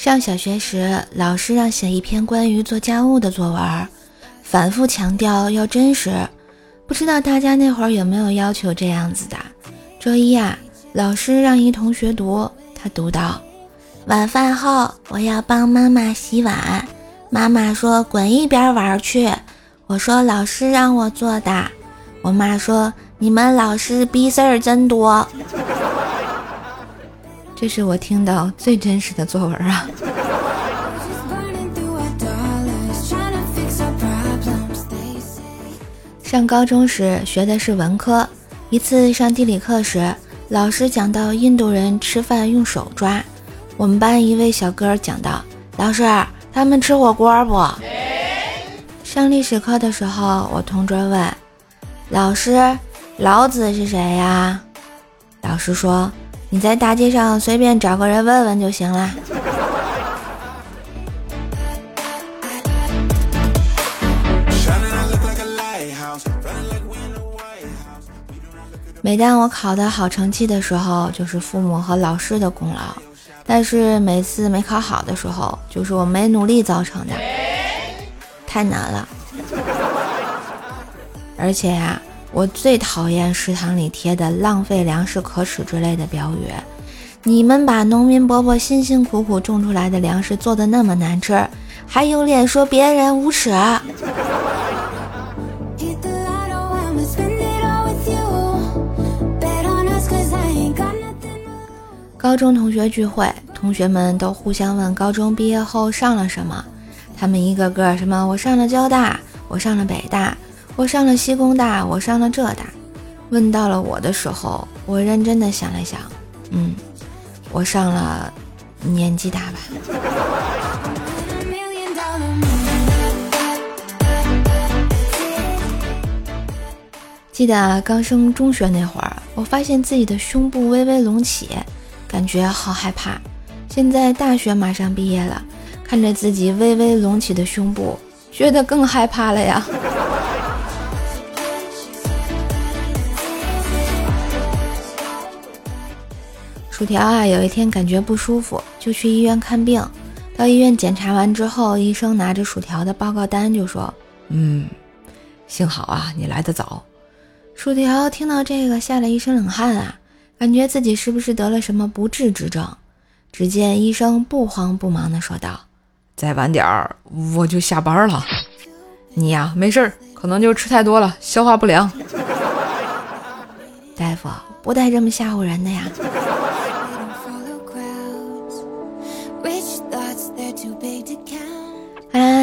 上小学时，老师让写一篇关于做家务的作文，反复强调要真实。不知道大家那会儿有没有要求这样子的？周一啊，老师让一同学读，他读到：晚饭后我要帮妈妈洗碗，妈妈说滚一边玩去。我说老师让我做的。我妈说你们老师逼事儿真多。这是我听到最真实的作文啊！上高中时学的是文科，一次上地理课时，老师讲到印度人吃饭用手抓，我们班一位小哥讲到：“老师，他们吃火锅不？”上历史课的时候，我同桌问：“老师，老子是谁呀？”老师说。你在大街上随便找个人问问就行了。每当我考的好成绩的时候，就是父母和老师的功劳；但是每次没考好的时候，就是我没努力造成的。太难了，而且呀。我最讨厌食堂里贴的“浪费粮食可耻”之类的标语。你们把农民伯伯辛辛苦苦种出来的粮食做的那么难吃，还有脸说别人无耻？高中同学聚会，同学们都互相问高中毕业后上了什么。他们一个个什么，我上了交大，我上了北大。我上了西工大，我上了浙大。问到了我的时候，我认真的想了想，嗯，我上了年纪大吧。记得刚升中学那会儿，我发现自己的胸部微微隆起，感觉好害怕。现在大学马上毕业了，看着自己微微隆起的胸部，觉得更害怕了呀。薯条啊，有一天感觉不舒服，就去医院看病。到医院检查完之后，医生拿着薯条的报告单就说：“嗯，幸好啊，你来得早。”薯条听到这个，吓了一身冷汗啊，感觉自己是不是得了什么不治之症？只见医生不慌不忙地说道：“再晚点儿我就下班了。你呀，没事儿，可能就吃太多了，消化不良。”大夫不带这么吓唬人的呀。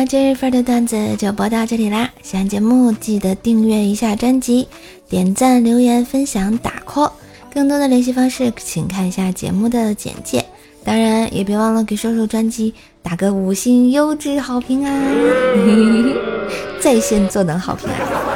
今日份的段子就播到这里啦！喜欢节目记得订阅一下专辑，点赞、留言、分享、打 call。更多的联系方式，请看一下节目的简介。当然，也别忘了给瘦瘦专辑打个五星优质好评啊！在线坐等好评啊！